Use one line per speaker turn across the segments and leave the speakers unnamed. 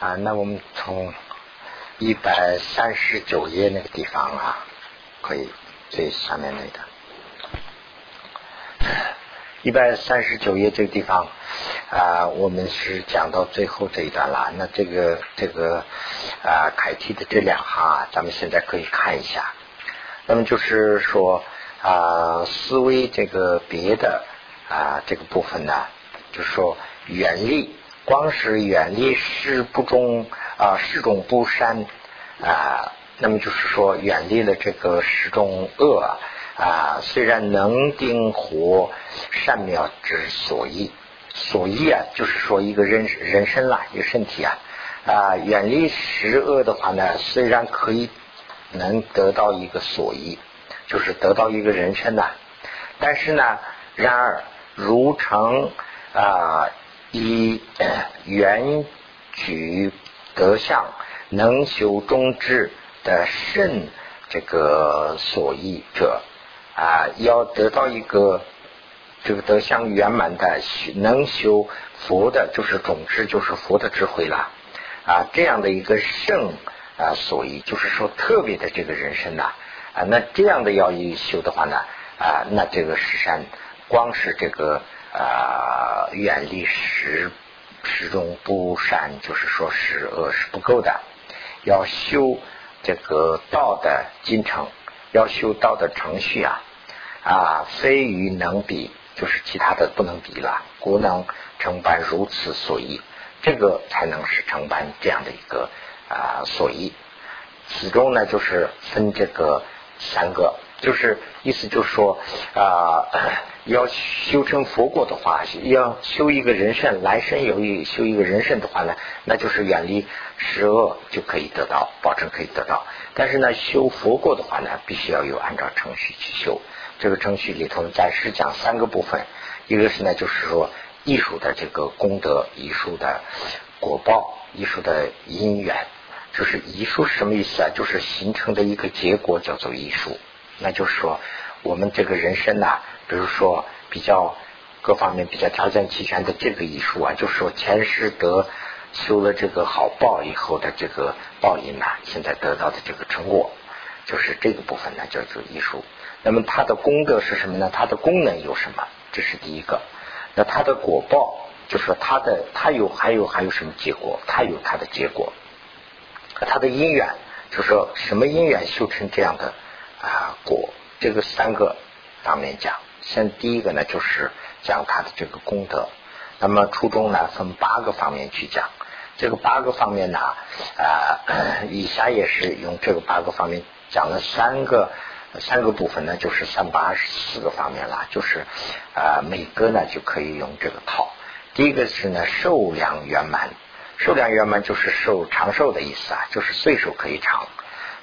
啊，那我们从一百三十九页那个地方啊，可以最下面那个一百三十九页这个地方啊，我们是讲到最后这一段了。那这个这个啊，楷体的这两行啊，咱们现在可以看一下。那么就是说啊，思维这个别的啊这个部分呢，就是说原力。光是远离事不中啊，事中不善啊，那么就是说远离了这个事中恶啊，虽然能定活善妙之所依，所依啊，就是说一个人人身啦，一个身体啊啊，远离十恶的话呢，虽然可以能得到一个所依，就是得到一个人身呐，但是呢，然而如成啊。以原举德相能修中智的甚这个所依者啊，要得到一个这个德相圆满的能修佛的，就是种智，就是佛的智慧了啊。这样的一个圣啊，所依就是说特别的这个人生呐啊。那这样的要一修的话呢啊，那这个石山光是这个。啊，远离十十中不善，就是说十恶是不够的。要修这个道的进程，要修道的程序啊啊，非与能比，就是其他的不能比了。故能承办如此所依，这个才能是承办这样的一个啊所依。此中呢，就是分这个三个。就是意思就是说啊，要修成佛果的话，要修一个人圣，来生有意修一个人圣的话呢，那就是远离十恶就可以得到，保证可以得到。但是呢，修佛果的话呢，必须要有按照程序去修。这个程序里头暂时讲三个部分，一个是呢，就是说艺术的这个功德，艺术的果报，艺术的因缘，就是艺术是什么意思啊？就是形成的一个结果叫做艺术。那就是说，我们这个人生呐，比如说比较各方面比较条件齐全的这个艺术啊，就是说前世得修了这个好报以后的这个报应呐，现在得到的这个成果，就是这个部分呢叫做艺术。那么它的功德是什么呢？它的功能有什么？这是第一个。那它的果报，就是说它的它有还有还有什么结果？它有它的结果。它的因缘，就是说什么因缘修成这样的？啊，果这个三个方面讲，先第一个呢就是讲他的这个功德。那么初中呢分八个方面去讲，这个八个方面呢啊，以下也是用这个八个方面讲了三个三个部分呢，就是三八十四个方面了，就是啊每个呢就可以用这个套。第一个是呢寿量圆满，寿量圆满就是寿长寿的意思啊，就是岁数可以长。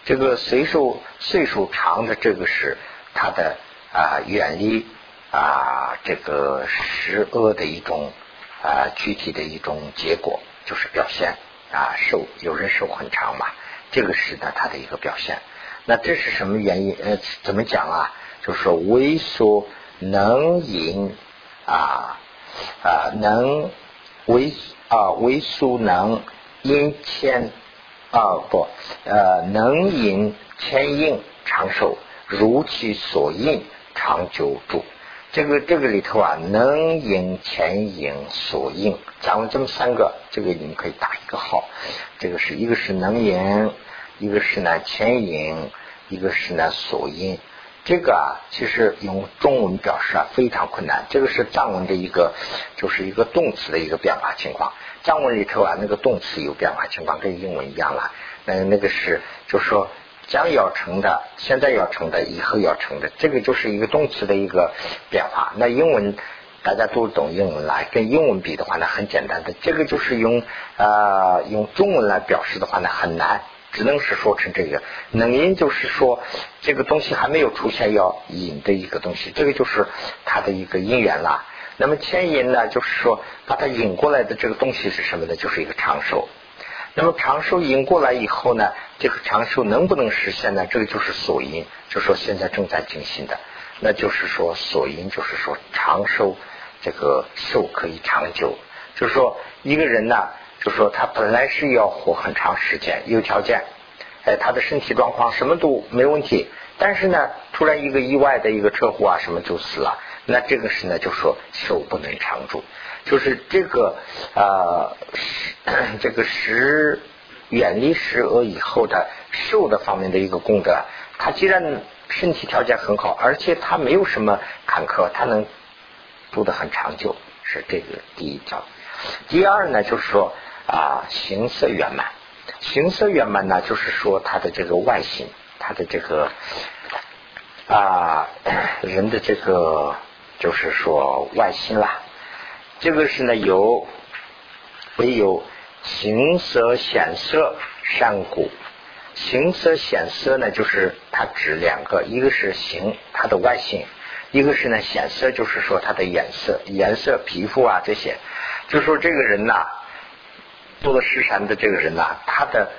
这个岁数岁数长的这个是他的啊远离啊这个十恶的一种啊具体的一种结果，就是表现啊寿有人寿很长嘛，这个是呢他的一个表现。那这是什么原因？呃，怎么讲啊？就是说为所能引啊啊能为啊为所能因牵。啊不，呃，能引牵引长寿，如其所应长久住。这个这个里头啊，能引牵引所应，咱们这么三个，这个你们可以打一个号。这个是一个是能引，一个是呢牵引，一个是呢所应。这个啊，其实用中文表示啊非常困难。这个是藏文的一个，就是一个动词的一个变化情况。藏文里头啊，那个动词有变化情况，跟英文一样了。那，那个是，就是说将要成的，现在要成的，以后要成的，这个就是一个动词的一个变化。那英文大家都懂英文了，跟英文比的话呢，很简单的。这个就是用啊用中文来表示的话呢，很难。只能是说成这个能因，就是说这个东西还没有出现要引的一个东西，这个就是它的一个因缘啦。那么牵引呢，就是说把它引过来的这个东西是什么呢？就是一个长寿。那么长寿引过来以后呢，这个长寿能不能实现呢？这个就是所因，就说现在正在进行的，那就是说所因，就是说长寿这个寿可以长久，就是说一个人呢。就是说他本来是要活很长时间，有条件，哎，他的身体状况什么都没问题，但是呢，突然一个意外的一个车祸啊，什么就死了。那这个是呢，就说寿不能长住，就是这个啊，这个十远离十恶以后的寿的方面的一个功德，他既然身体条件很好，而且他没有什么坎坷，他能住得很长久，是这个第一条。第二呢，就是说啊，形色圆满，形色圆满呢，就是说他的这个外形，他的这个啊人的这个。就是说外心啦，这个是呢有唯有形色显色善故，形色显色呢就是它指两个，一个是形它的外形，一个是呢显色就是说它的颜色颜色皮肤啊这些，就说这个人呐，做了十善的这个人呐，他的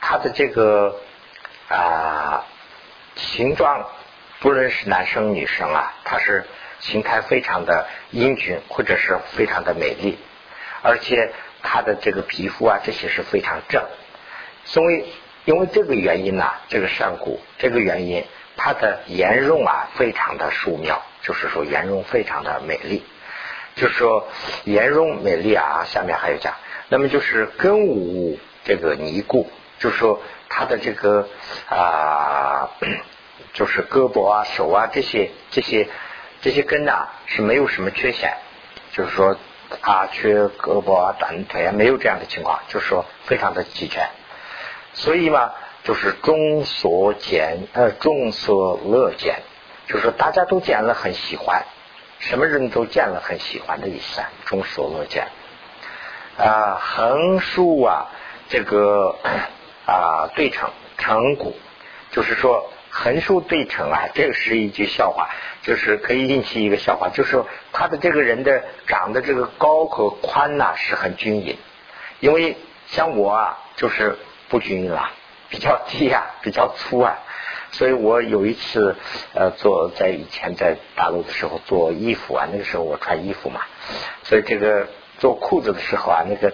他的这个啊形状，不论是男生女生啊，他是。形态非常的英俊，或者是非常的美丽，而且他的这个皮肤啊，这些是非常正。所以因为这个原因呢，这个上古这个原因，他的颜容啊非常的素妙，就是说颜容非常的美丽。就是说颜容美丽啊，下面还有讲，那么就是根无这个尼姑，就是说他的这个啊，就是胳膊啊、手啊这些这些。这些根呐是没有什么缺陷，就是说啊缺胳膊啊短腿啊没有这样的情况，就是说非常的齐全。所以嘛，就是众所见呃众所乐见，就是说大家都见了很喜欢，什么人都见了很喜欢的意思啊。众所乐见啊横竖啊这个啊对称成骨，就是说。横竖对称啊，这个是一句笑话，就是可以引起一个笑话，就是他的这个人的长的这个高和宽呐是很均匀，因为像我啊就是不均匀了，比较低啊，比较粗啊，所以我有一次呃做在以前在大陆的时候做衣服啊，那个时候我穿衣服嘛，所以这个做裤子的时候啊，那个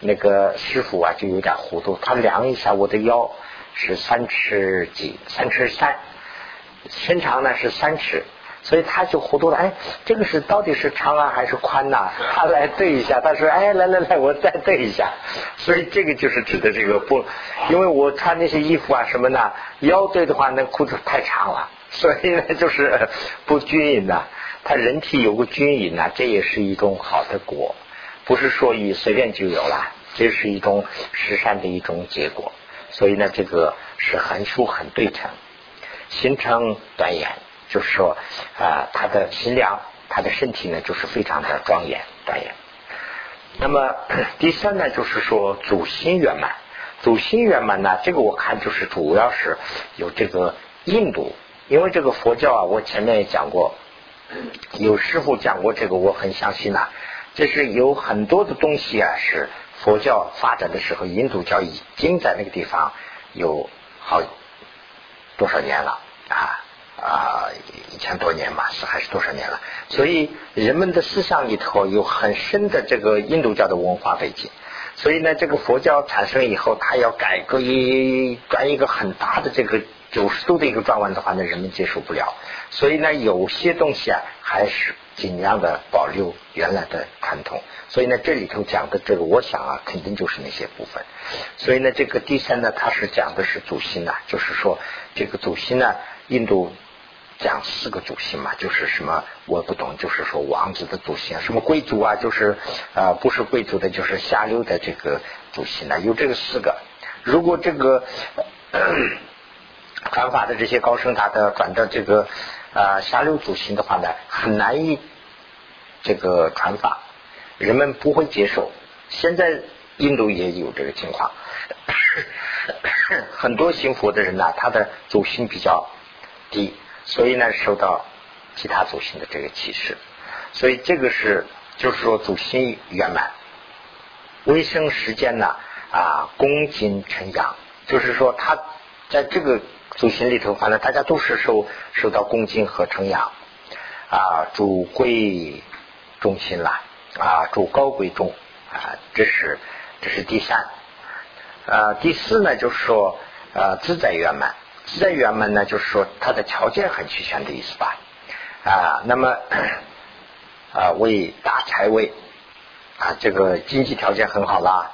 那个师傅啊就有点糊涂，他量一下我的腰。是三尺几，三尺三，身长呢是三尺，所以他就糊涂了。哎，这个是到底是长啊还是宽呐？他来对一下，他说：“哎，来来来，我再对一下。”所以这个就是指的这个不，因为我穿那些衣服啊什么的，腰对的话，那裤子太长了，所以呢就是不均匀的。他人体有个均匀呐，这也是一种好的果，不是说一随便就有了，这是一种实善的一种结果。所以呢，这个是横竖很对称，形成端严，就是说啊，他的心量，他的身体呢，就是非常的庄严端严。那么 第三呢，就是说主心圆满，主心圆满呢，这个我看就是主要是有这个印度，因为这个佛教啊，我前面也讲过，有师傅讲过这个，我很相信呐，这是有很多的东西啊是。佛教发展的时候，印度教已经在那个地方有好多少年了啊啊一千多年嘛，是还是多少年了？所以人们的思想里头有很深的这个印度教的文化背景。所以呢，这个佛教产生以后，它要改革一转一个很大的这个九十度的一个转弯的话，那人们接受不了。所以呢，有些东西啊，还是尽量的保留原来的传统。所以呢，这里头讲的这个，我想啊，肯定就是那些部分。所以呢，这个第三呢，它是讲的是祖先呐，就是说这个祖先呢，印度讲四个祖先嘛，就是什么我不懂，就是说王子的祖先，什么贵族啊，就是啊不是贵族的，就是下流的这个祖先呢，有这个四个。如果这个传法的这些高僧他的转到这个啊下流祖先的话呢，很难以这个传法。人们不会接受，现在印度也有这个情况，很多信佛的人呢，他的祖心比较低，所以呢受到其他祖先的这个歧视，所以这个是就是说祖心圆满，微生时间呢啊恭敬称扬，就是说他在这个祖先里头，反正大家都是受受到恭敬和称扬啊，主贵中心了。啊，主高贵重啊，这是这是第三。呃，第四呢，就是说呃自在圆满，自在圆满呢，就是说它的条件很齐全的意思吧。啊，那么啊为大财位啊，这个经济条件很好啦，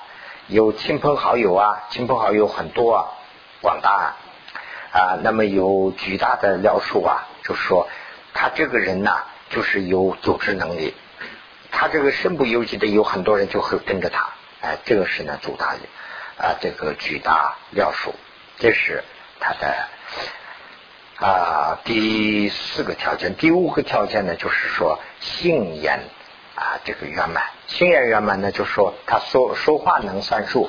有亲朋好友啊，亲朋好友很多啊，广大啊，那么有巨大的疗数啊，就是说他这个人呐，就是有组织能力。他这个身不由己的有很多人就会跟着他，哎，这个是呢主大啊，这个巨大料数，这是他的啊第四个条件。第五个条件呢，就是说性言啊这个圆满，性言圆满呢，就是说他说说话能算数。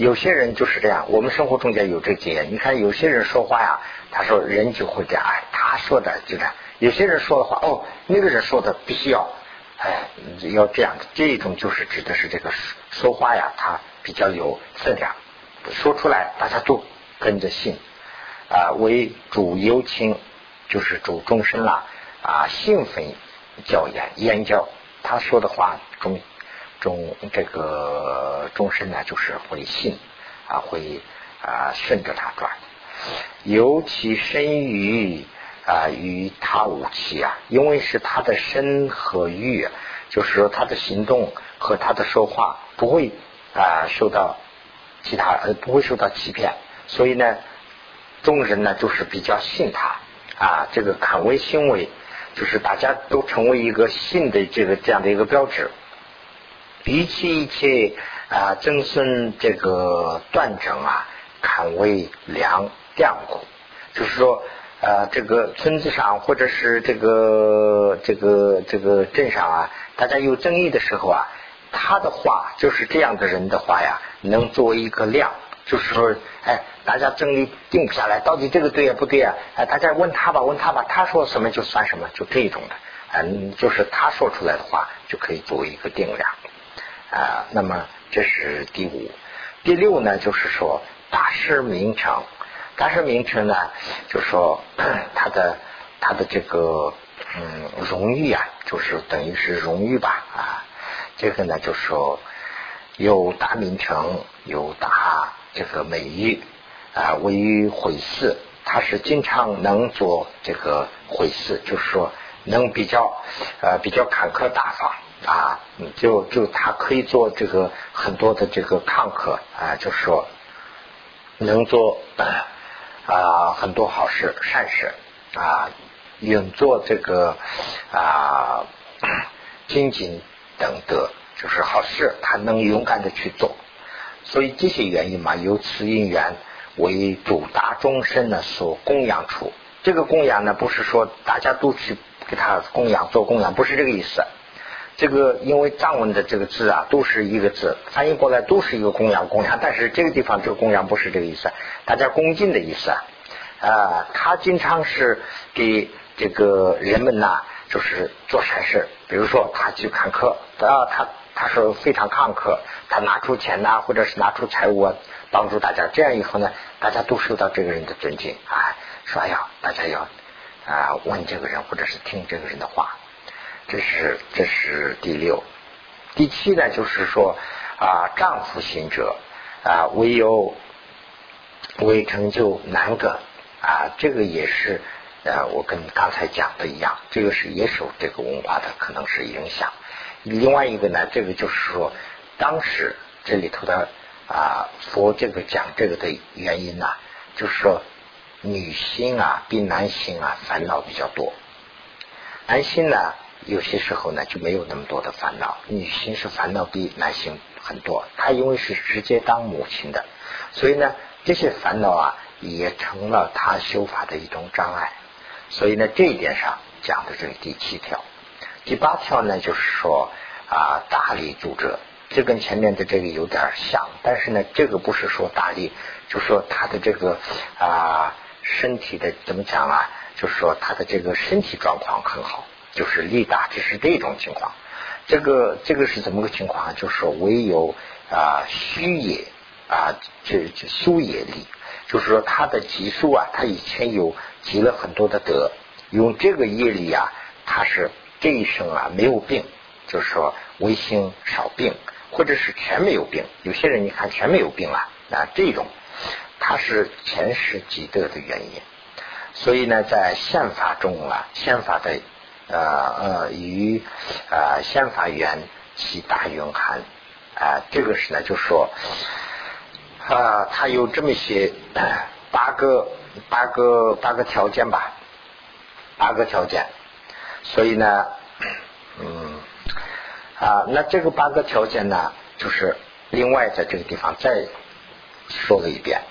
有些人就是这样，我们生活中间有这经验。你看有些人说话呀，他说人就会这样，哎，他说的就这样。有些人说的话，哦，那个人说的必须要。哎，要这样，这种就是指的是这个说话呀，他比较有分量，说出来大家都跟着信啊。为主幽亲，就是主终身啦啊，兴奋教言言教，他说的话中中这个终身呢，就是会信啊，会啊顺着他转，尤其深于。啊，与他无期啊，因为是他的身和欲，就是说他的行动和他的说话不会啊受到其他呃不会受到欺骗，所以呢，众人呢就是比较信他啊，这个坎为行为，就是大家都成为一个信的这个这样的一个标志。比起一切啊增孙这个断整啊，坎为良良苦，就是说。呃，这个村子上或者是这个这个这个镇上啊，大家有争议的时候啊，他的话就是这样的人的话呀，能作为一个量，就是说，哎，大家争议定不下来，到底这个对呀不对啊？哎，大家问他吧，问他吧，他说什么就算什么，就这种的，嗯，就是他说出来的话就可以作为一个定量啊。那么这是第五，第六呢，就是说大师名称。大师名称呢，就说 他的他的这个嗯荣誉啊，就是等于是荣誉吧啊。这个呢，就是说有大名称，有大这个美誉啊。位于会寺，他是经常能做这个会寺，就是说能比较呃比较坎坷大方啊。就就他可以做这个很多的这个抗客啊，就是说能做。啊，很多好事善事啊，永做这个啊精进等德，就是好事，他能勇敢的去做。所以这些原因嘛，由此因缘为主达终身呢所供养出。这个供养呢，不是说大家都去给他供养做供养，不是这个意思。这个因为藏文的这个字啊，都是一个字，翻译过来都是一个供养供养，但是这个地方这个供养不是这个意思，大家恭敬的意思啊。啊，他经常是给这个人们呐，就是做善事，比如说他去看客，啊，他他说非常慷慨，他拿出钱呐，或者是拿出财物啊，帮助大家，这样以后呢，大家都受到这个人的尊敬啊，说哎呀，大家要啊问这个人或者是听这个人的话。这是这是第六，第七呢，就是说啊，丈夫行者啊，唯有为成就难个啊，这个也是呃，我跟刚才讲的一样，这个是也受这个文化的可能是影响。另外一个呢，这个就是说，当时这里头的啊，佛这个讲这个的原因呢，就是说女性啊比男性啊烦恼比较多，男性呢。有些时候呢，就没有那么多的烦恼。女性是烦恼比男性很多，她因为是直接当母亲的，所以呢，这些烦恼啊，也成了她修法的一种障碍。所以呢，这一点上讲的这个第七条，第八条呢，就是说啊，大力助者，这跟前面的这个有点像，但是呢，这个不是说大力，就说他的这个啊身体的怎么讲啊，就是说他的这个身体状况很好。就是力大，这是这种情况。这个这个是怎么个情况？就是，唯有啊虚也啊，这这修也力，就是说他的积数啊，他以前有积了很多的德，用这个业力啊，他是这一生啊没有病，就是说微心少病，或者是全没有病。有些人你看全没有病了啊，这种他是前世积德的原因。所以呢，在宪法中啊，宪法的呃呃与啊宪法原其大云含啊，这个是呢，就说啊，它有这么些八个八个八个条件吧，八个条件。所以呢，嗯啊，那这个八个条件呢，就是另外在这个地方再说了一遍。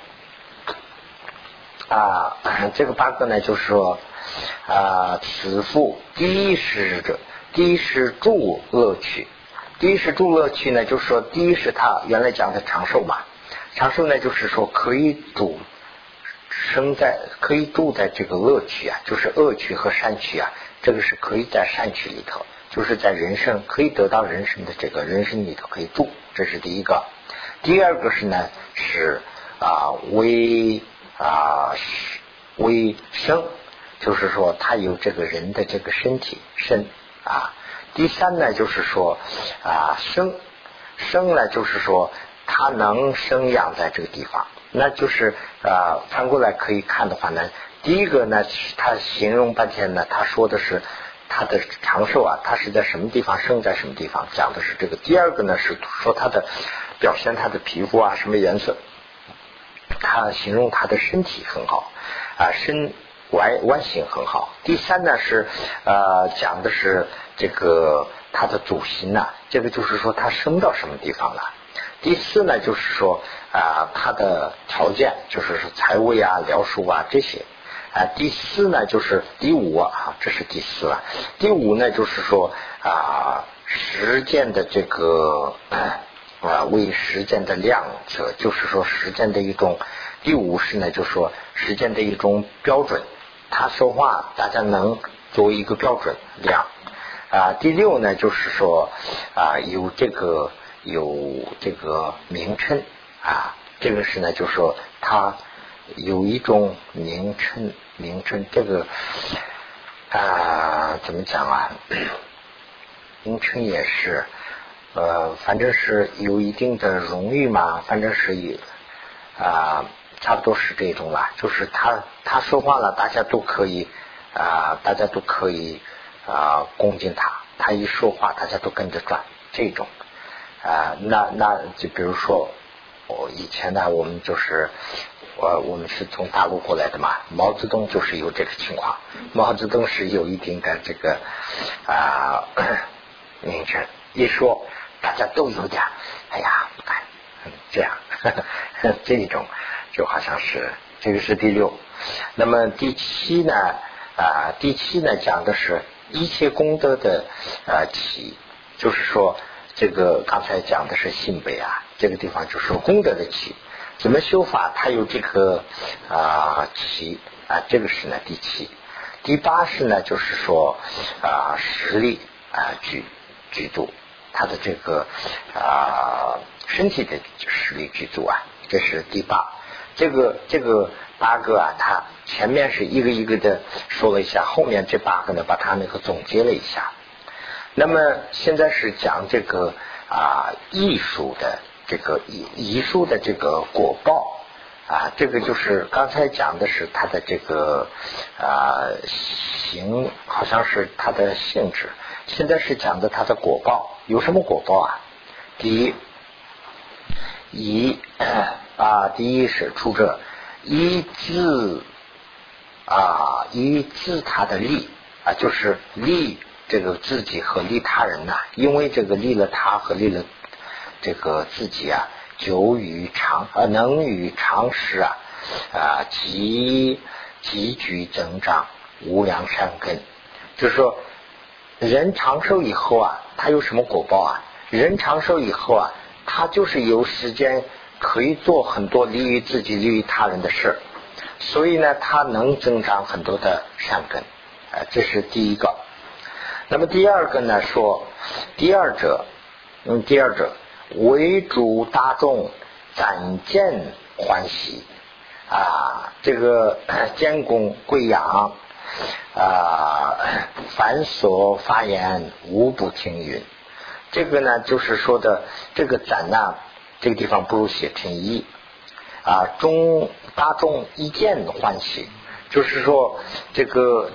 啊，这个八个呢，就是说啊，此复第一是者，第一是助乐趣，第一是助乐趣呢，就是说第一是他原来讲的长寿嘛，长寿呢，就是说可以住生在可以住在这个乐趣啊，就是恶趣和善趣啊，这个是可以在善趣里头，就是在人生可以得到人生的这个人生里头可以住，这是第一个。第二个是呢，是啊为。啊，为生，就是说他有这个人的这个身体身啊。第三呢，就是说啊生生呢，就是说他能生养在这个地方，那就是啊反过来可以看的话呢，第一个呢，他形容半天呢，他说的是他的长寿啊，他是在什么地方生在什么地方，讲的是这个。第二个呢，是说他的表现他的皮肤啊什么颜色。他形容他的身体很好啊，身外外形很好。第三呢是呃讲的是这个他的祖先呐，这个就是说他生到什么地方了。第四呢就是说啊他的条件就是说财位啊、疗术啊这些啊。第四呢就是第五啊，这是第四啊。第五呢就是说啊实践的这个。啊，为实践的量者，就是说实践的一种。第五是呢，就是说实践的一种标准。他说话，大家能作为一个标准量。啊，第六呢，就是说啊，有这个有这个名称啊，这个是呢，就是说他有一种名称，名称这个啊，怎么讲啊？名称也是。呃，反正是有一定的荣誉嘛，反正是有啊，差不多是这种啦。就是他他说话了，大家都可以啊，大家都可以啊恭敬他。他一说话，大家都跟着转，这种啊，那那就比如说，我以前呢，我们就是我我们是从大陆过来的嘛，毛泽东就是有这个情况。毛泽东是有一定的这个啊名称，一说。大家都有点，哎呀，不敢这样，这种就好像是这个是第六。那么第七呢？啊，第七呢讲的是一切功德的啊起，就是说这个刚才讲的是信北啊，这个地方就是功德的起，怎么修法？它有这个啊起啊，这个是呢第七。第八是呢，就是说啊实力啊举举度。他的这个啊身体的实力具足啊，这是第八。这个这个八个啊，他前面是一个一个的说了一下，后面这八个呢，把它那个总结了一下。那么现在是讲这个啊艺术的这个艺艺术的这个果报啊，这个就是刚才讲的是它的这个啊形，好像是它的性质。现在是讲的它的果报有什么果报啊？第一，一啊，第一是出者一自啊，一自他的利啊，就是利这个自己和利他人呐。因为这个利了他和利了这个自己啊，久与长啊，能与长时啊啊，急急剧增长无量善根，就是说。人长寿以后啊，他有什么果报啊？人长寿以后啊，他就是有时间可以做很多利于自己、利于他人的事所以呢，他能增长很多的善根，啊，这是第一个。那么第二个呢，说第二者，嗯，第二者为主大众展见欢喜啊，这个监公贵养。啊，凡所发言无不听允。这个呢就是说的这个展呢，这个地方不如写成一啊，中大众一见欢喜，就是说这个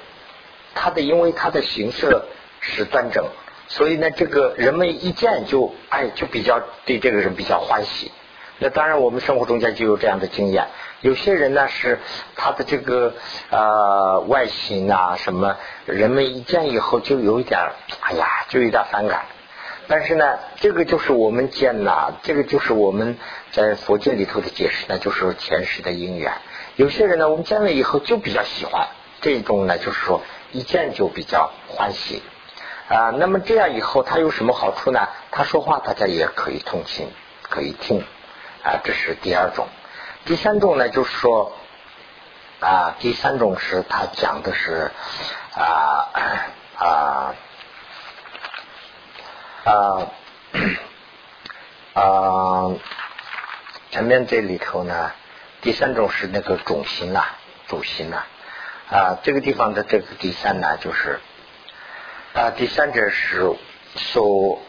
它的因为它的形色是端正，所以呢这个人们一见就哎就比较对这个人比较欢喜。那当然我们生活中间就有这样的经验。有些人呢是他的这个呃外形啊什么，人们一见以后就有一点哎呀就有点反感。但是呢，这个就是我们见呐，这个就是我们在佛经里头的解释呢，就是前世的因缘。有些人呢，我们见了以后就比较喜欢，这种呢就是说一见就比较欢喜啊。那么这样以后他有什么好处呢？他说话大家也可以通情，可以听啊，这是第二种。第三种呢，就是说啊，第三种是他讲的是啊啊啊啊，前面这里头呢，第三种是那个种心呐，主心呐啊，这个地方的这个第三呢，就是啊，第三者是说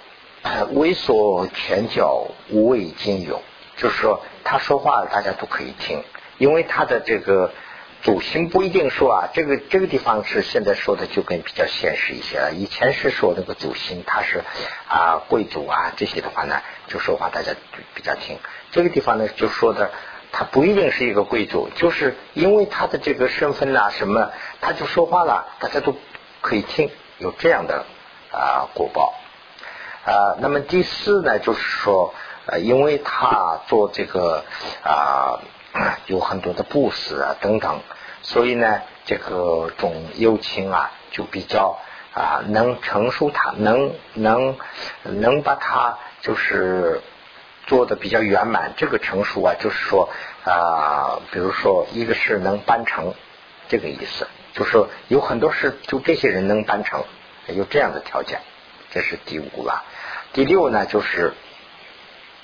猥琐拳脚无畏金勇。就是说，他说话大家都可以听，因为他的这个主心不一定说啊，这个这个地方是现在说的就跟比较现实一些了。以前是说那个主心他是啊贵族啊这些的话呢，就说话大家比较听。这个地方呢就说的他不一定是一个贵族，就是因为他的这个身份呐什么，他就说话了，大家都可以听，有这样的啊果报啊。那么第四呢，就是说。呃，因为他做这个啊，有很多的布施啊等等，所以呢，这个种友情啊，就比较啊能成熟，他能能能把它就是做的比较圆满。这个成熟啊，就是说啊，比如说一个是能办成，这个意思，就是说有很多事就这些人能办成，有这样的条件，这是第五了。第六呢，就是。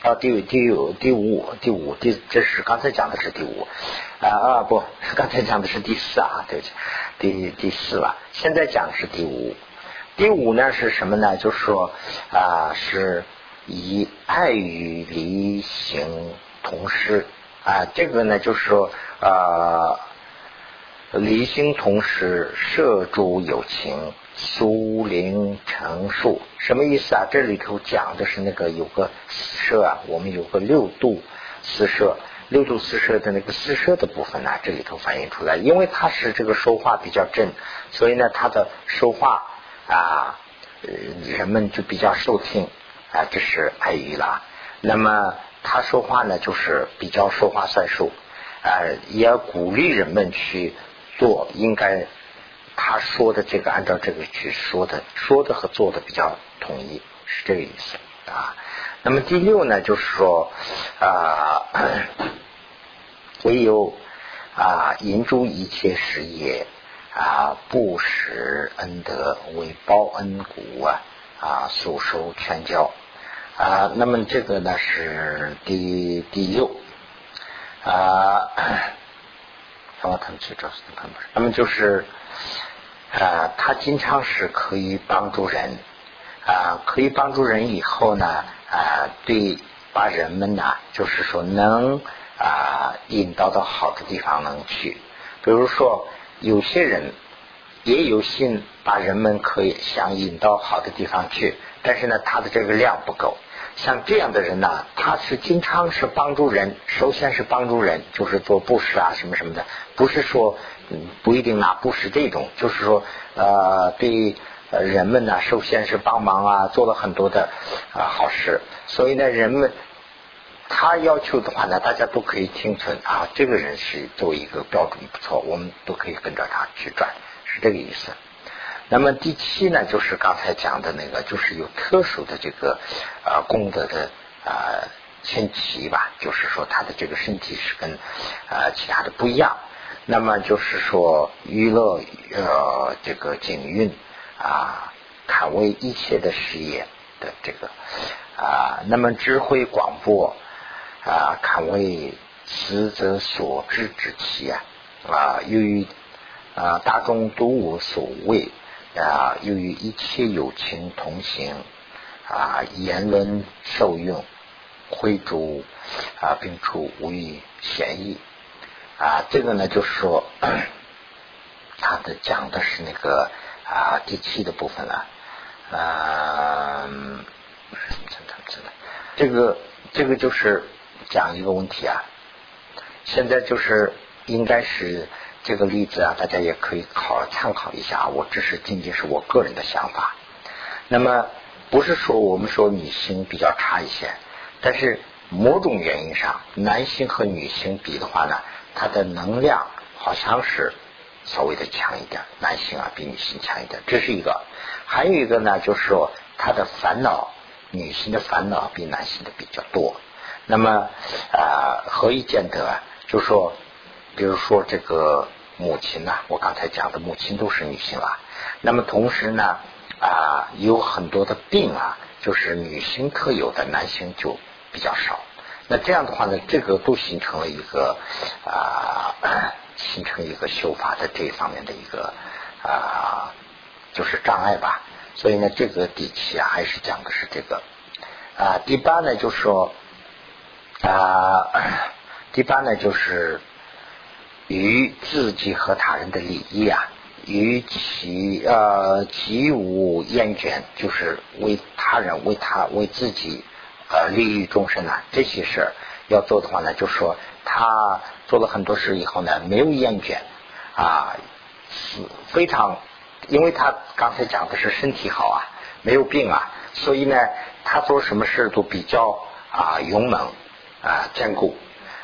啊，第第第五第五第这是刚才讲的是第五啊啊不，刚才讲的是第四啊，对不起，第第四了。现在讲的是第五，第五呢是什么呢？就是说啊，是以爱与离行同时啊，这个呢就是说啊，离心同时摄诸有情。苏灵成树什么意思啊？这里头讲的是那个有个四摄啊，我们有个六度四摄，六度四摄的那个四舍的部分呢，这里头反映出来，因为他是这个说话比较正，所以呢，他的说话啊，人们就比较受听啊，这是爱语了。那么他说话呢，就是比较说话算数啊，也鼓励人们去做应该。他说的这个，按照这个去说的，说的和做的比较统一，是这个意思啊。那么第六呢，就是说啊，唯有啊，引诸一切事业啊，不施恩德为报恩谷啊啊，速收全教啊。那么这个呢是第第六啊，那么就是。啊，他经常是可以帮助人啊，可以帮助人以后呢啊，对把人们呢，就是说能啊引导到好的地方能去。比如说有些人也有心把人们可以想引到好的地方去，但是呢，他的这个量不够。像这样的人呢，他是经常是帮助人，首先是帮助人，就是做布施啊什么什么的，不是说。不一定拿布施这种，就是说，呃，对人们呢，首先是帮忙啊，做了很多的啊好事，所以呢，人们他要求的话呢，大家都可以听从啊，这个人是作为一个标准不错，我们都可以跟着他去转，是这个意思。那么第七呢，就是刚才讲的那个，就是有特殊的这个啊功德的啊前提吧，就是说他的这个身体是跟啊其他的不一样。那么就是说，娱乐呃这个景运啊，堪为一切的事业的这个啊，那么智慧广博啊，堪为死者所知之器啊啊，由于啊大众都无所谓啊，由于一切有情同行啊言论受用，挥诸啊并处无于嫌疑。啊，这个呢就是说，他的讲的是那个啊第七的部分了，嗯，这个这个就是讲一个问题啊，现在就是应该是。这个例子啊，大家也可以考参考一下。我只是仅仅是我个人的想法。那么不是说我们说女性比较差一些，但是某种原因上，男性和女性比的话呢，他的能量好像是稍微的强一点，男性啊比女性强一点，这是一个。还有一个呢，就是说他的烦恼，女性的烦恼比男性的比较多。那么啊，何以见得啊？就说。比如说这个母亲呐，我刚才讲的母亲都是女性了。那么同时呢，啊，有很多的病啊，就是女性特有的，男性就比较少。那这样的话呢，这个都形成了一个啊，形成一个修法的这一方面的一个啊，就是障碍吧。所以呢，这个第七啊，还是讲的是这个啊。第八呢，就是说啊，第八呢，就是。于自己和他人的利益啊，与其呃极无厌倦，就是为他人、为他、为自己呃利益众生啊，这些事儿要做的话呢，就说他做了很多事以后呢，没有厌倦啊，非常，因为他刚才讲的是身体好啊，没有病啊，所以呢，他做什么事都比较啊勇猛啊坚固。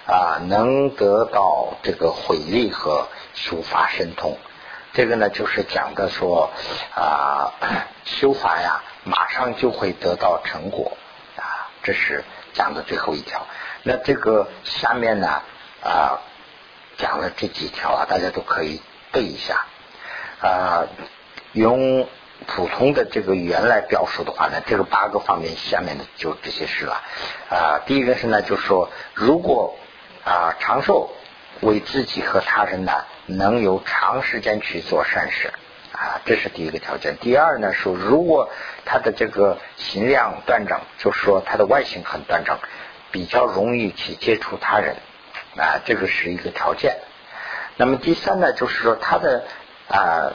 啊，能得到这个回力和修法神通，这个呢就是讲的说啊，修法呀，马上就会得到成果，这是讲的最后一条。那这个下面呢啊，讲了这几条啊，大家都可以背一下啊，用普通的这个语言来表述的话呢，这个八个方面下面的就这些事了啊。第一个是呢，就说如果啊，长寿为自己和他人呢，能有长时间去做善事啊，这是第一个条件。第二呢，说如果他的这个形量端正，就是说他的外形很端正，比较容易去接触他人啊，这个是一个条件。那么第三呢，就是说他的啊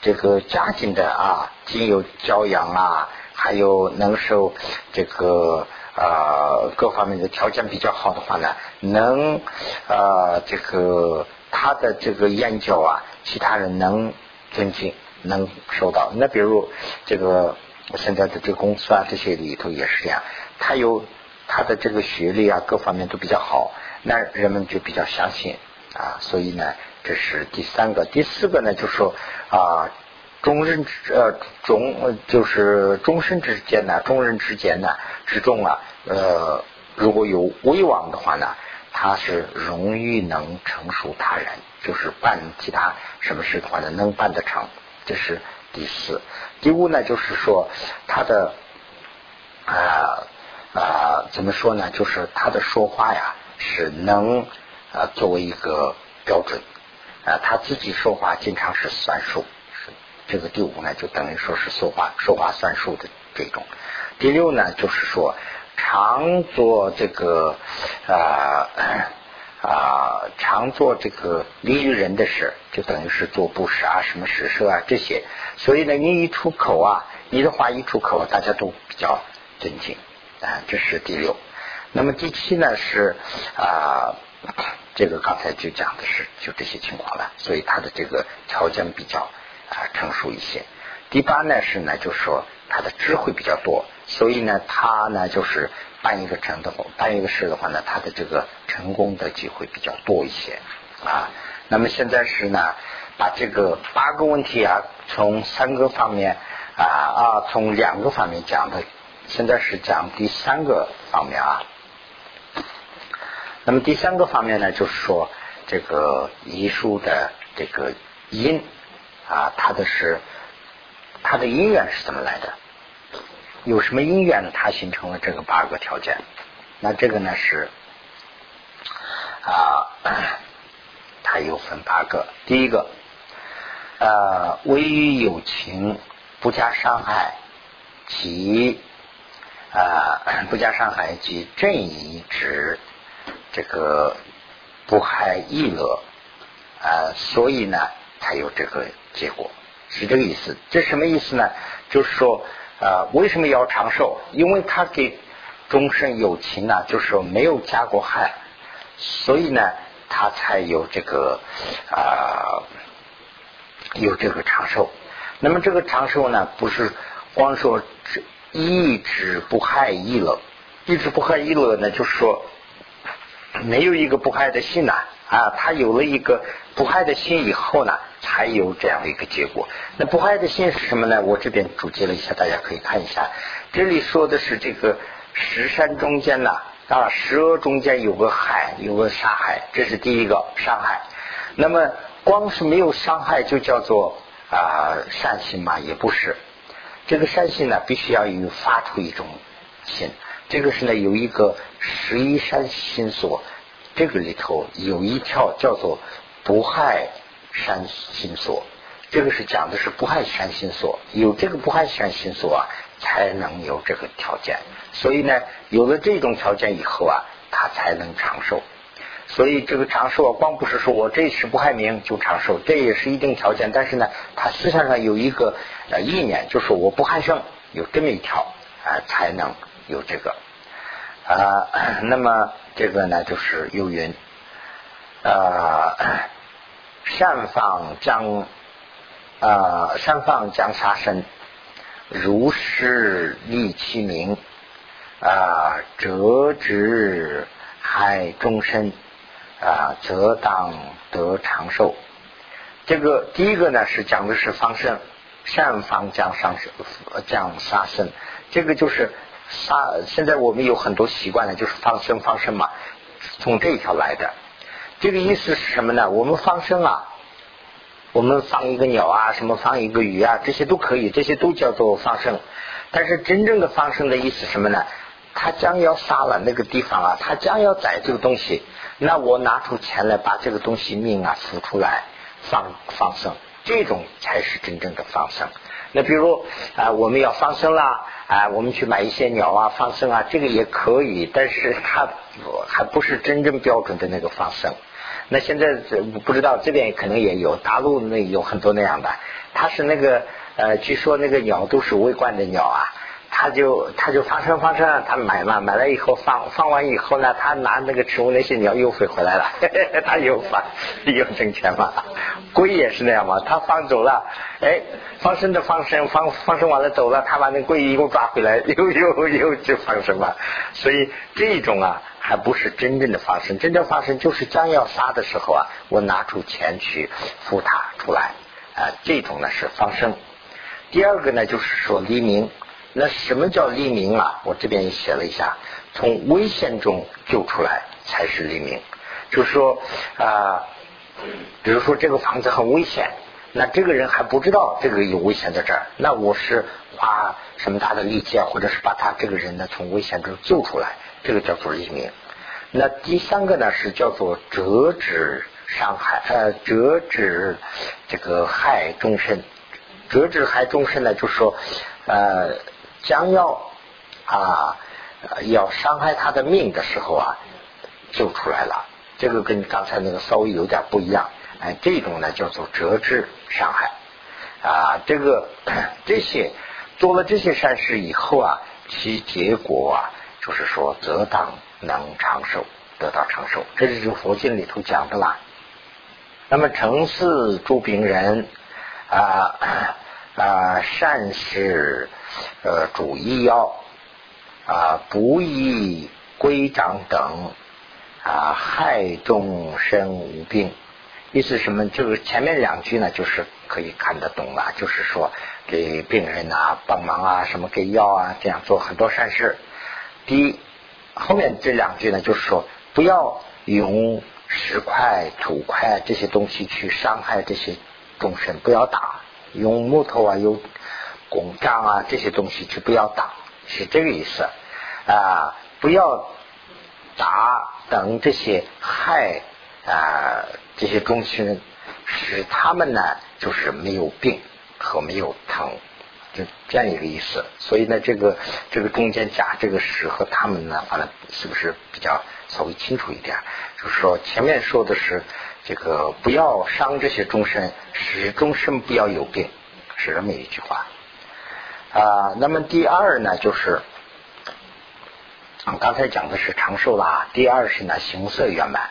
这个家境的啊，经有教养啊，还有能受这个。啊，各方面的条件比较好的话呢，能啊，这个他的这个研究啊，其他人能尊敬，能收到。那比如这个现在的这个公司啊，这些里头也是这样，他有他的这个学历啊，各方面都比较好，那人们就比较相信啊。所以呢，这是第三个，第四个呢，就说啊。中人之呃中就是终身之间呢，中人之间呢之中啊，呃如果有威望的话呢，他是容易能成熟他人，就是办其他什么事的话呢，能办得成。这是第四，第五呢，就是说他的啊啊怎么说呢？就是他的说话呀，是能啊作为一个标准啊，他自己说话经常是算数。这个第五呢，就等于说是说话说话算数的这种。第六呢，就是说常做这个啊啊常做这个利于人的事，就等于是做布施啊、什么施舍啊这些。所以呢，你一出口啊，你的话一出口，大家都比较尊敬啊。这是第六。那么第七呢是啊，这个刚才就讲的是就这些情况了。所以他的这个条件比较。啊，成熟一些。第八呢是呢，就是说他的智慧比较多，所以呢，他呢就是办一个成的，办一个事的话呢，他的这个成功的机会比较多一些啊。那么现在是呢，把这个八个问题啊，从三个方面啊啊，从两个方面讲的，现在是讲第三个方面啊。那么第三个方面呢，就是说这个遗书的这个因。啊，他的是他的因缘是怎么来的？有什么因缘呢？他形成了这个八个条件。那这个呢是啊，它又分八个。第一个，呃，唯于有情不加伤害，及啊 不加伤害及正义指这个不害易乐啊，所以呢才有这个结果，是这个意思。这什么意思呢？就是说啊，为什么要长寿？因为他给终身有情呢，就是说没有加过害，所以呢，他才有这个啊有这个长寿。那么这个长寿呢，不是光说一直不害一乐，一直不害一乐呢，就是说没有一个不害的心呐啊，啊他有了一个不害的心以后呢，才有这样的一个结果。那不害的心是什么呢？我这边总结了一下，大家可以看一下。这里说的是这个石山中间呐啊，蛇中间有个海，有个沙海，这是第一个伤害。那么光是没有伤害，就叫做啊善心嘛？也不是。这个善心呢，必须要有发出一种心。这个是呢，有一个十一善心所，这个里头有一条叫做不害善心所。这个是讲的是不害善心所，有这个不害善心所啊，才能有这个条件。所以呢，有了这种条件以后啊，他才能长寿。所以这个长寿啊，光不是说我这是不害名就长寿，这也是一定条件。但是呢，他思想上有一个呃意念，就是我不害生，有这么一条啊，才能有这个啊。那么这个呢，就是有云啊，善放将啊，善放将杀生，如是立其名啊，折直害终身。啊，则当得长寿。这个第一个呢，是讲的是方生，善放将上生，将杀生。这个就是杀。现在我们有很多习惯呢，就是放生放生嘛，从这一条来的。这个意思是什么呢？我们放生啊，我们放一个鸟啊，什么放一个鱼啊，这些都可以，这些都叫做放生。但是真正的放生的意思什么呢？他将要杀了那个地方啊，他将要宰这个东西。那我拿出钱来把这个东西命啊赎出来放放生，这种才是真正的放生。那比如啊，我们要放生啦，啊，我们去买一些鸟啊放生啊，这个也可以，但是它还不是真正标准的那个放生。那现在不知道这边可能也有，大陆那有很多那样的，它是那个呃，据说那个鸟都是喂惯的鸟啊。他就他就放生放生，他买嘛买了以后放放完以后呢，他拿那个植物那些鸟又飞回来了，他又放又挣钱嘛。龟也是那样嘛，他放走了，哎，放生的放生放放生完了走了，他把那龟又抓回来，又又又去放生嘛。所以这种啊，还不是真正的放生，真正放生就是将要杀的时候啊，我拿出钱去付他出来啊，这种呢是放生。第二个呢，就是说黎明。那什么叫黎明啊？我这边写了一下，从危险中救出来才是黎明。就是说啊，比如说这个房子很危险，那这个人还不知道这个有危险在这儿，那我是花什么大的力气啊，或者是把他这个人呢从危险中救出来，这个叫做黎明。那第三个呢是叫做折纸伤害，呃，折纸这个害终身，折纸害终身呢，就是说呃。将要啊要伤害他的命的时候啊，救出来了。这个跟刚才那个稍微有点不一样。哎，这种呢叫做折枝伤害啊。这个 这些做了这些善事以后啊，其结果啊，就是说则当能长寿，得到长寿。这就是佛经里头讲的啦。那么成寺诸病人啊啊善事。呃，主医药啊，不宜规章等啊，害众生无病。意思什么？就是前面两句呢，就是可以看得懂了。就是说，给病人啊帮忙啊，什么给药啊，这样做很多善事。第一，后面这两句呢，就是说，不要用石块、土块这些东西去伤害这些众生，不要打，用木头啊，有。拱杖啊，这些东西就不要打，是这个意思啊！不要打等这些害啊，这些东西使他们呢，就是没有病和没有疼就这样一个意思。所以呢，这个这个中间加这个使和他们呢，反正是不是比较稍微清楚一点？就是说前面说的是这个不要伤这些众生，使众生不要有病，是这么一句话啊。那么第二呢，就是刚才讲的是长寿啦，第二是呢行色圆满。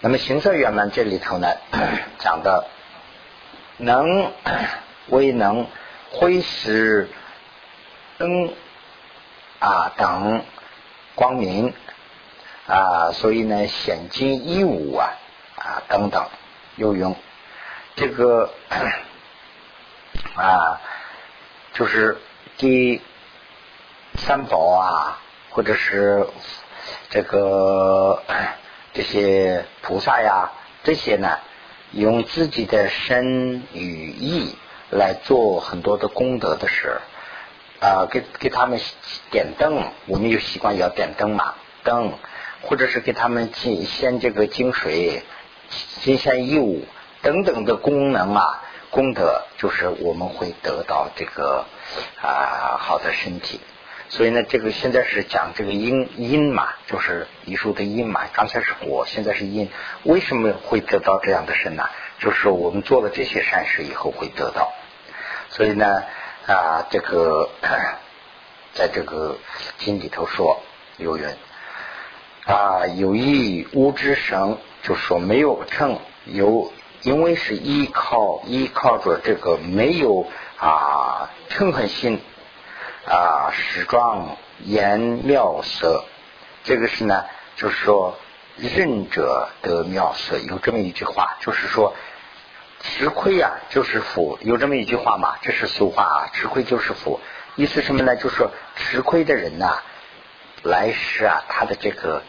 那么行色圆满这里头呢，讲的能为能挥使灯啊等光明啊，所以呢显金衣物啊啊等等有用。这个啊就是第三宝啊，或者是这个。这些菩萨呀，这些呢，用自己的身与意来做很多的功德的事啊，给给他们点灯，我们有习惯要点灯嘛，灯，或者是给他们进献这个净水、金仙衣物等等的功能啊，功德就是我们会得到这个啊好的身体。所以呢，这个现在是讲这个因因嘛，就是艺术的因嘛。刚才是果，现在是因。为什么会得到这样的身呢？就是我们做了这些善事以后会得到。所以呢，啊，这个 在这个经里头说有云啊，有意无之生，就说没有称有，因为是依靠依靠着这个没有啊嗔恨心。啊，时装颜妙色，这个是呢，就是说仁者得妙色，有这么一句话，就是说吃亏呀就是福，有这么一句话嘛，这是俗话啊，吃亏就是福，意思什么呢？就是说吃亏的人呐，来世啊，他的这个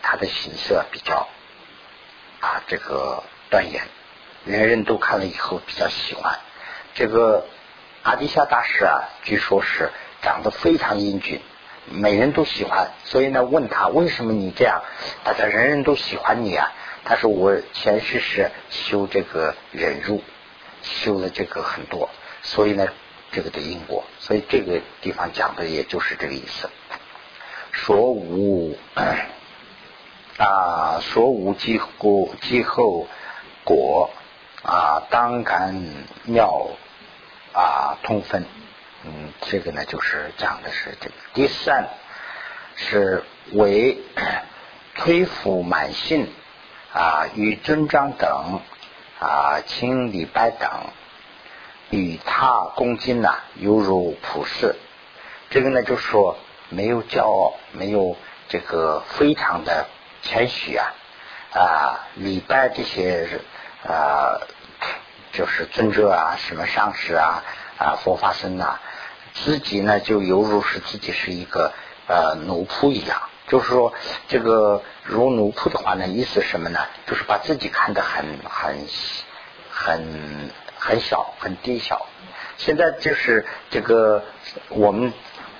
他的形色比较啊，这个断言，人人都看了以后比较喜欢这个。阿底夏大师啊，据说是长得非常英俊，每人都喜欢。所以呢，问他为什么你这样，大家人人都喜欢你啊？他说我前世是修这个忍辱，修了这个很多，所以呢，这个的因果。所以这个地方讲的也就是这个意思。说无啊，所无即果，即后果啊，当感妙。啊，通分，嗯，这个呢就是讲的是这个。第三是为推服满信啊，与尊章等啊，清礼拜等，与他恭敬呐，犹如普世。这个呢就说没有骄傲，没有这个非常的谦虚啊啊，礼拜这些啊。就是尊者啊，什么上师啊，啊佛法僧呐，自己呢就犹如是自己是一个呃奴仆一样。就是说，这个如奴仆的话呢，意思什么呢？就是把自己看得很很很很小，很低小。现在就是这个我们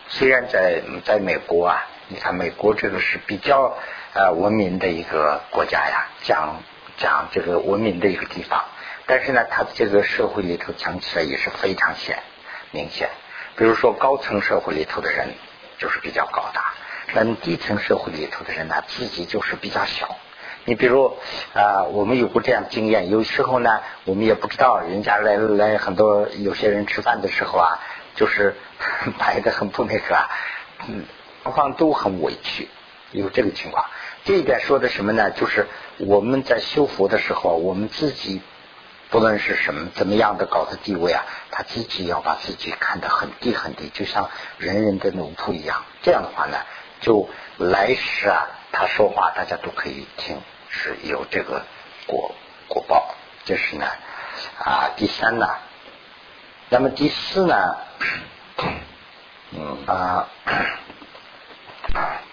虽然在在美国啊，你看美国这个是比较呃文明的一个国家呀，讲讲这个文明的一个地方。但是呢，他的这个社会里头讲起来也是非常显明显。比如说高层社会里头的人就是比较高大，那低层社会里头的人呢，自己就是比较小。你比如啊，我们有过这样经验，有时候呢，我们也不知道人家来来很多有些人吃饭的时候啊，就是 摆的很不那个，啊嗯，双方都很委屈，有这个情况。这一点说的什么呢？就是我们在修佛的时候，我们自己。不论是什么怎么样的高的地位啊，他自己要把自己看得很低很低，就像人人的奴仆一样。这样的话呢，就来世啊，他说话大家都可以听，是有这个果果报。这是呢啊，第三呢，那么第四呢，嗯啊，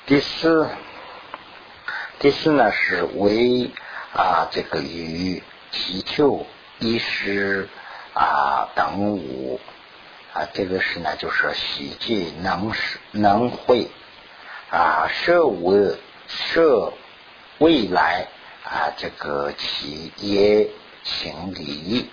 第四第四呢是为啊这个与祈求。医师啊等五啊，这个是呢，就是喜记能是能会啊设为设未来啊这个企业情理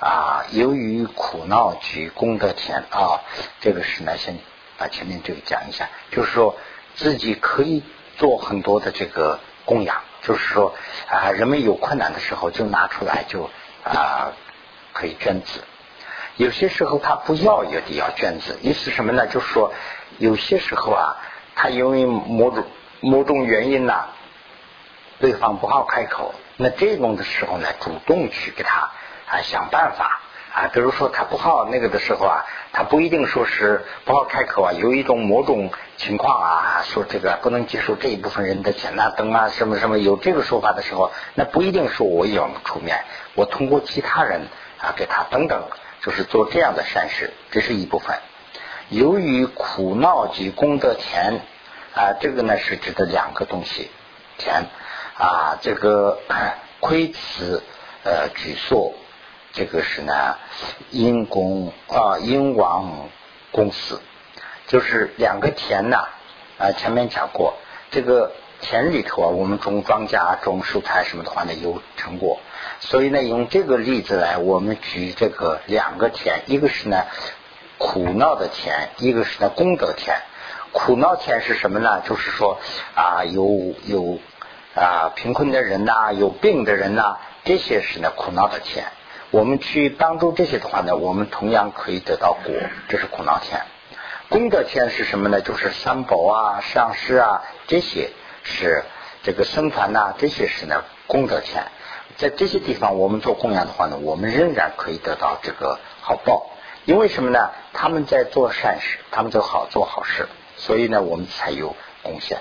啊，由于苦恼及功德田啊，这个是呢，先把前面这个讲一下，就是说自己可以做很多的这个供养，就是说啊，人们有困难的时候就拿出来就啊可以捐资。有些时候他不要也得要捐资，意思什么呢？就是说有些时候啊，他因为某种某种原因呢，对方不好开口，那这种的时候呢，主动去给他啊想办法啊，比如说他不好那个的时候啊，他不一定说是不好开口啊，有一种某种情况啊，说这个不能接受这一部分人的钱呐，等啊什么什么有这个说法的时候，那不一定说我要出面，我通过其他人啊给他等等，就是做这样的善事，这是一部分。由于苦恼及功德田啊，这个呢是指的两个东西，田啊，这个 亏此呃举措，这个是呢因公啊因王公司，就是两个田呐啊，前面讲过，这个田里头啊，我们种庄稼、种蔬菜什么的话呢有成果，所以呢用这个例子来，我们举这个两个田，一个是呢。苦恼的田，一个是呢功德田。苦恼田是什么呢？就是说啊，有有啊贫困的人呐，有病的人呐，这些是呢苦恼的田。我们去帮助这些的话呢，我们同样可以得到果，这是苦恼钱。功德钱是什么呢？就是三宝啊、上师啊，这些是这个僧团呐，这些是呢功德钱。在这些地方，我们做供养的话呢，我们仍然可以得到这个好报。因为什么呢？他们在做善事，他们就好做好事，所以呢，我们才有贡献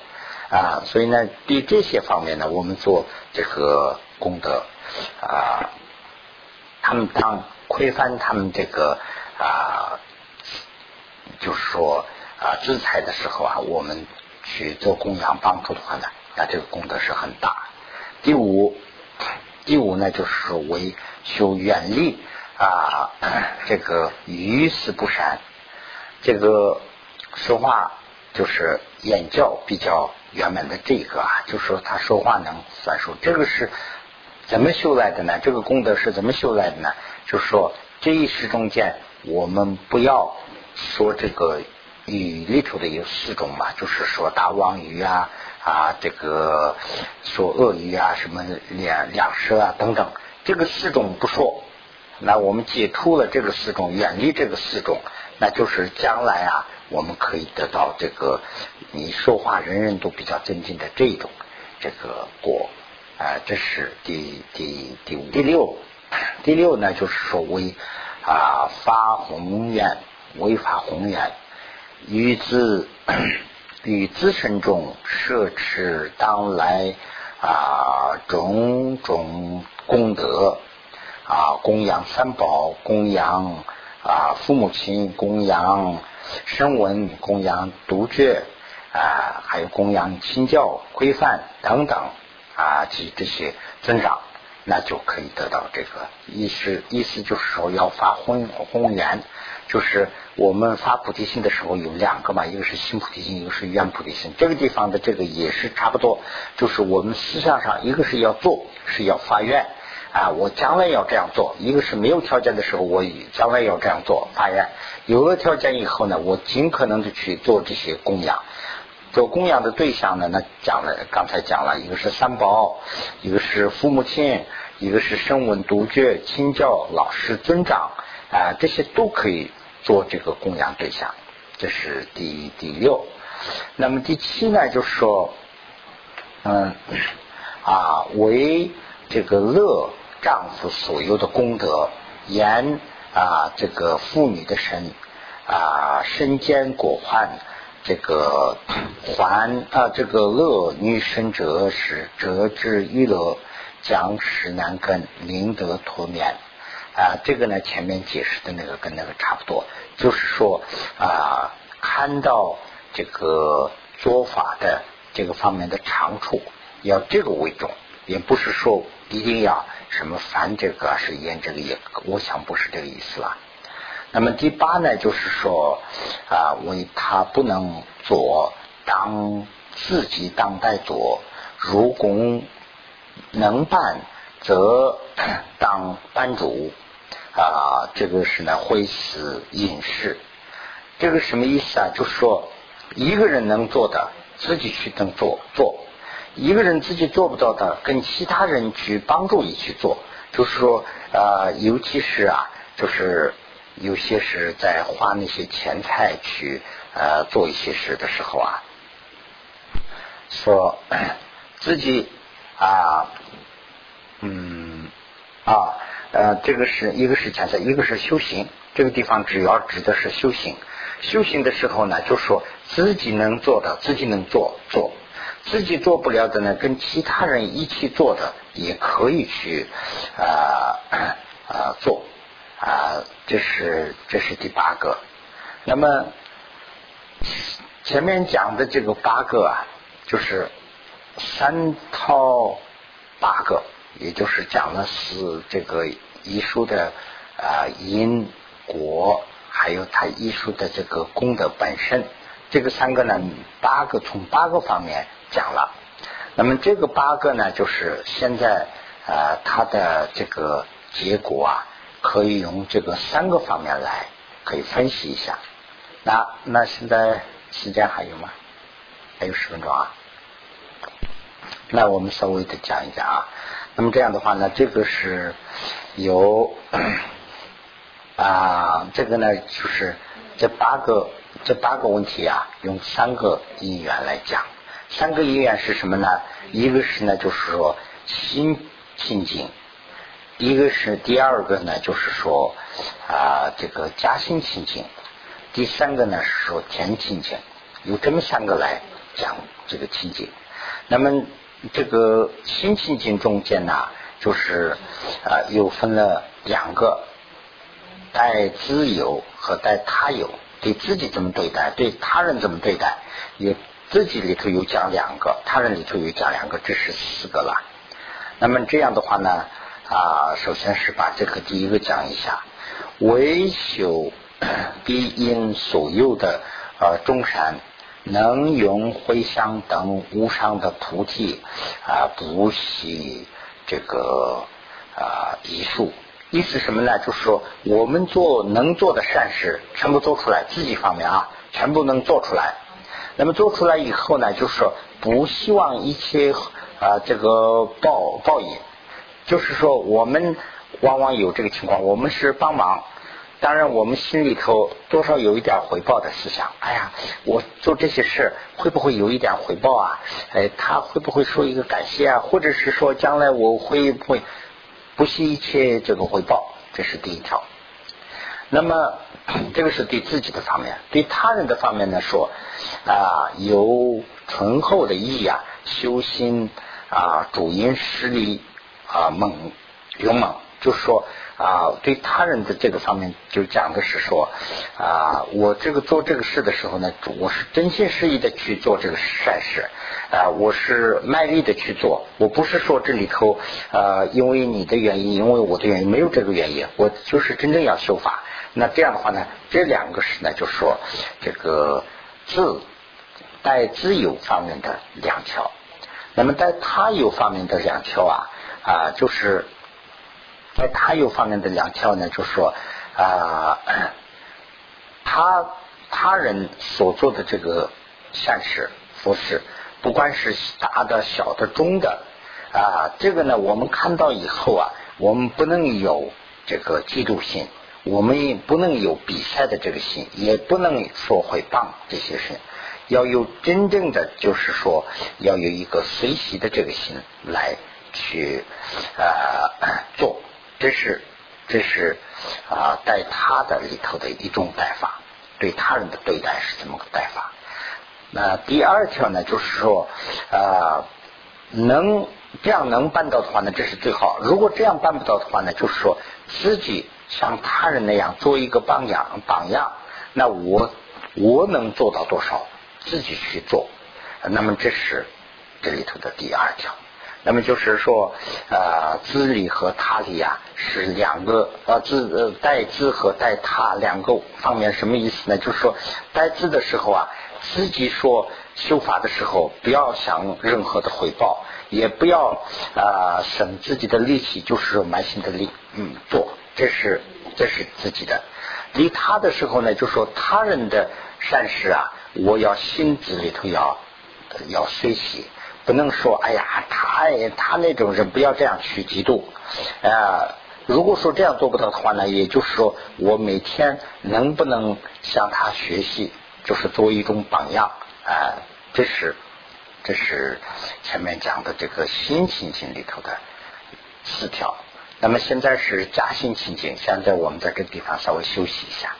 啊。所以呢，对这些方面呢，我们做这个功德啊，他们当推翻他们这个啊，就是说啊，制裁的时候啊，我们去做供养帮助的话呢，那这个功德是很大。第五，第五呢，就是说为修远力。啊，这个于事不善，这个说话就是眼教比较圆满的这个啊，就是说他说话能算数。这个是怎么修来的呢？这个功德是怎么修来的呢？就是说这一世中间，我们不要说这个语里头的有四种嘛，就是说大妄语啊啊，这个说恶语啊，什么两两舌啊等等，这个四种不说。那我们解除了这个四种，远离这个四种，那就是将来啊，我们可以得到这个你说话人人都比较尊敬的这种这个果啊，这是第第第五第六第六呢，就是说为啊发宏愿，为发宏愿，与自 与自身中摄持当来啊种种功德。啊，供养三宝，供养啊父母亲，供养声闻，供养独觉啊，还有供养清教规范等等啊，及这些增长，那就可以得到这个意思。意思就是说，要发宏宏愿，就是我们发菩提心的时候有两个嘛，一个是心菩提心，一个是愿菩提心。这个地方的这个也是差不多，就是我们思想上，一个是要做，是要发愿。啊，我将来要这样做。一个是没有条件的时候，我将来要这样做发愿；有了条件以后呢，我尽可能的去做这些供养。做供养的对象呢，那讲了，刚才讲了一个是三宝，一个是父母亲，一个是声闻独觉、亲教、老师、尊长啊，这些都可以做这个供养对象。这是第第六。那么第七呢，就是说，嗯啊，为这个乐。丈夫所有的功德，言啊，这个妇女的身啊，身兼果患，这个还啊，这个乐女生者是折之娱乐，将使难根，灵得脱免啊。这个呢，前面解释的那个跟那个差不多，就是说啊，看到这个做法的这个方面的长处，要这个为重，也不是说一定要。什么凡这个是言这个也，我想不是这个意思了。那么第八呢，就是说啊，为他不能做，当自己当代做。如果能办，则当班主。啊，这个是呢会死隐士。这个什么意思啊？就是说一个人能做的，自己去能做做；一个人自己做不到的，跟其他人去帮助你去做。就是说啊，尤其是啊，就是有些是在花那些钱财去呃做一些事的时候啊，说 自己啊，嗯啊呃，这个是一个是钱财，一个是修行。这个地方主要指的是修行。修行的时候呢，就说自己能做的，自己能做做；自己做不了的呢，跟其他人一起做的，也可以去啊啊做啊。这是这是第八个。那么前面讲的这个八个啊，就是三套八个，也就是讲的是这个医术的啊因果。还有他艺术的这个功德本身，这个三个呢，八个从八个方面讲了。那么这个八个呢，就是现在呃，它的这个结果啊，可以用这个三个方面来可以分析一下。那那现在时间还有吗？还有十分钟啊。那我们稍微的讲一讲啊。那么这样的话呢，这个是有。啊，这个呢，就是这八个这八个问题啊，用三个因缘来讲。三个因缘是什么呢？一个是呢，就是说心清净；一个是第二个呢，就是说啊，这个加心清净；第三个呢，是说田清净。有这么三个来讲这个清净。那么这个心清净中间呢，就是啊，又分了两个。带自由和带他有，对自己怎么对待，对他人怎么对待，有自己里头有讲两个，他人里头有讲两个，这是四个了。那么这样的话呢，啊，首先是把这个第一个讲一下，维修必因所有 的呃众山，能用回向等无上的菩提啊，不惜这个啊艺术。意思什么呢？就是说，我们做能做的善事，全部做出来，自己方面啊，全部能做出来。那么做出来以后呢，就是说，不希望一切啊这个报报应。就是说，我们往往有这个情况，我们是帮忙，当然我们心里头多少有一点回报的思想。哎呀，我做这些事会不会有一点回报啊？哎，他会不会说一个感谢啊？或者是说将来我会不会？不惜一切这个回报，这是第一条。那么 这个是对自己的方面，对他人的方面呢？说啊，有醇厚的意啊，修心啊，主因实力啊，猛勇猛，就是说。啊，对他人的这个方面，就讲的是说，啊，我这个做这个事的时候呢，我是真心实意的去做这个善事，啊，我是卖力的去做，我不是说这里头，呃，因为你的原因，因为我的原因，没有这个原因，我就是真正要修法。那这样的话呢，这两个是呢，就说这个自带自由方面的两条，那么在他有方面的两条啊，啊，就是。在他有方面的两条呢，就是说啊，他他人所做的这个善事、佛事，不管是大的、小的、中的啊，这个呢，我们看到以后啊，我们不能有这个嫉妒心，我们也不能有比赛的这个心，也不能说会棒这些事，要有真正的，就是说要有一个随喜的这个心来去啊做。这是，这是啊，在他的里头的一种带法，对他人的对待是这么个带法。那第二条呢，就是说啊，能这样能办到的话呢，这是最好。如果这样办不到的话呢，就是说自己像他人那样做一个榜样，榜样。那我我能做到多少，自己去做。那么这是这里头的第二条。那么就是说，呃，自利和他利啊，是两个呃自呃带自和带他两个方面，什么意思呢？就是说，带自的时候啊，自己说修法的时候，不要想任何的回报，也不要啊省自己的力气，就是满心的力嗯做，这是这是自己的。离他的时候呢，就说他人的善事啊，我要心子里头要要随喜，不能说哎呀，他他那种人不要这样去嫉妒啊。如果说这样做不到的话呢，也就是说我每天能不能向他学习，就是作为一种榜样啊。这是这是前面讲的这个新情境里头的四条。那么现在是加心情景，现在我们在这个地方稍微休息一下。